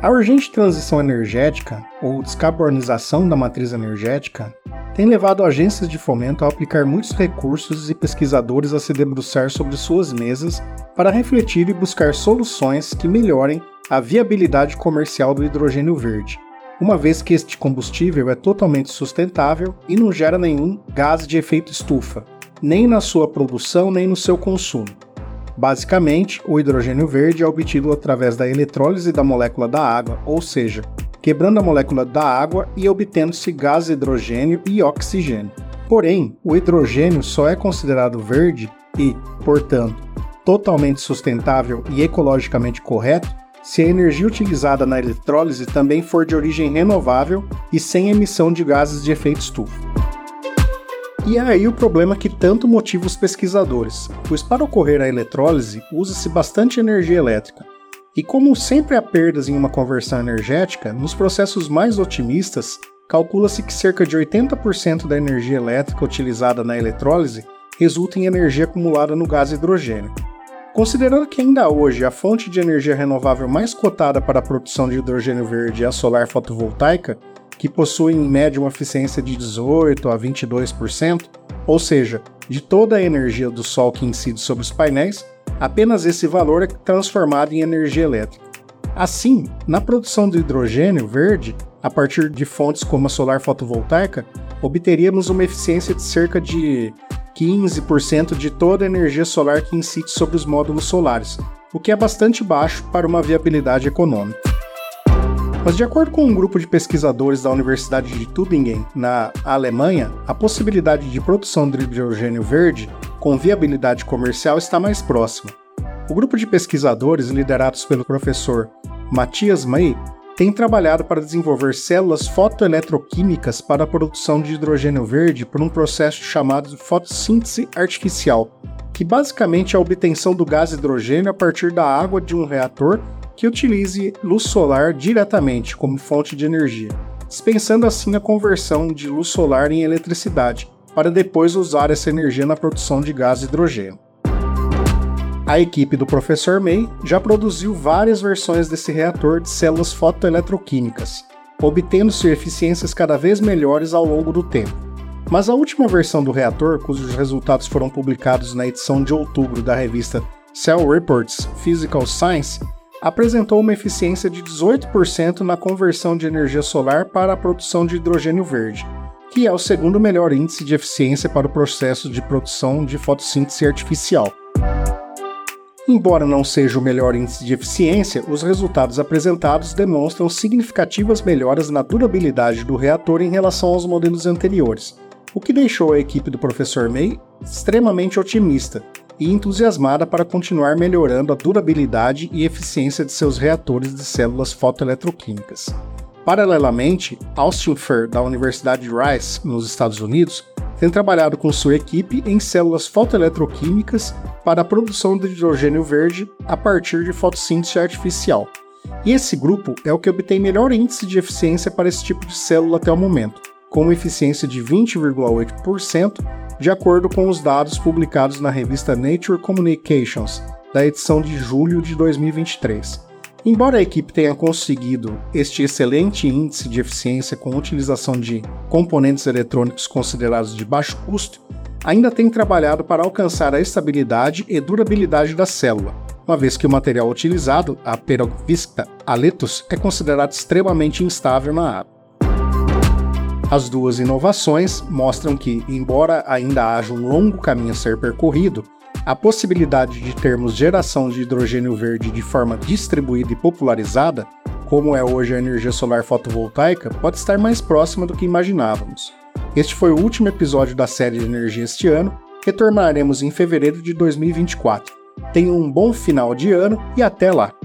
A urgente transição energética, ou descarbonização da matriz energética, tem levado agências de fomento a aplicar muitos recursos e pesquisadores a se debruçar sobre suas mesas para refletir e buscar soluções que melhorem a viabilidade comercial do hidrogênio verde, uma vez que este combustível é totalmente sustentável e não gera nenhum gás de efeito estufa, nem na sua produção nem no seu consumo. Basicamente, o hidrogênio verde é obtido através da eletrólise da molécula da água, ou seja, quebrando a molécula da água e obtendo-se gás hidrogênio e oxigênio. Porém, o hidrogênio só é considerado verde e, portanto, totalmente sustentável e ecologicamente correto se a energia utilizada na eletrólise também for de origem renovável e sem emissão de gases de efeito estufa. E é aí o problema que tanto motiva os pesquisadores, pois para ocorrer a eletrólise usa-se bastante energia elétrica. E como sempre há perdas em uma conversão energética, nos processos mais otimistas, calcula-se que cerca de 80% da energia elétrica utilizada na eletrólise resulta em energia acumulada no gás hidrogênio. Considerando que ainda hoje a fonte de energia renovável mais cotada para a produção de hidrogênio verde é a solar fotovoltaica, que possuem em média uma eficiência de 18 a 22%, ou seja, de toda a energia do Sol que incide sobre os painéis, apenas esse valor é transformado em energia elétrica. Assim, na produção de hidrogênio verde, a partir de fontes como a solar fotovoltaica, obteríamos uma eficiência de cerca de 15% de toda a energia solar que incide sobre os módulos solares, o que é bastante baixo para uma viabilidade econômica. Mas, de acordo com um grupo de pesquisadores da Universidade de Tübingen, na Alemanha, a possibilidade de produção de hidrogênio verde com viabilidade comercial está mais próxima. O grupo de pesquisadores, liderados pelo professor Matthias May, tem trabalhado para desenvolver células fotoeletroquímicas para a produção de hidrogênio verde por um processo chamado fotossíntese artificial, que basicamente é a obtenção do gás hidrogênio a partir da água de um reator que utilize luz solar diretamente como fonte de energia, dispensando assim a conversão de luz solar em eletricidade, para depois usar essa energia na produção de gás hidrogênio. A equipe do professor May já produziu várias versões desse reator de células fotoeletroquímicas, obtendo-se eficiências cada vez melhores ao longo do tempo. Mas a última versão do reator, cujos resultados foram publicados na edição de outubro da revista Cell Reports Physical Science, apresentou uma eficiência de 18% na conversão de energia solar para a produção de hidrogênio verde, que é o segundo melhor índice de eficiência para o processo de produção de fotossíntese artificial. Embora não seja o melhor índice de eficiência, os resultados apresentados demonstram significativas melhoras na durabilidade do reator em relação aos modelos anteriores, o que deixou a equipe do professor May extremamente otimista e entusiasmada para continuar melhorando a durabilidade e eficiência de seus reatores de células fotoeletroquímicas. Paralelamente, Austin Fair, da Universidade de Rice, nos Estados Unidos, tem trabalhado com sua equipe em células fotoeletroquímicas para a produção de hidrogênio verde a partir de fotossíntese artificial. E esse grupo é o que obtém melhor índice de eficiência para esse tipo de célula até o momento, com uma eficiência de 20,8% de acordo com os dados publicados na revista Nature Communications, da edição de julho de 2023. Embora a equipe tenha conseguido este excelente índice de eficiência com utilização de componentes eletrônicos considerados de baixo custo, ainda tem trabalhado para alcançar a estabilidade e durabilidade da célula, uma vez que o material utilizado, a perovskita aletus, é considerado extremamente instável na água. As duas inovações mostram que, embora ainda haja um longo caminho a ser percorrido, a possibilidade de termos geração de hidrogênio verde de forma distribuída e popularizada, como é hoje a energia solar fotovoltaica, pode estar mais próxima do que imaginávamos. Este foi o último episódio da série de energia este ano, retornaremos em fevereiro de 2024. Tenham um bom final de ano e até lá!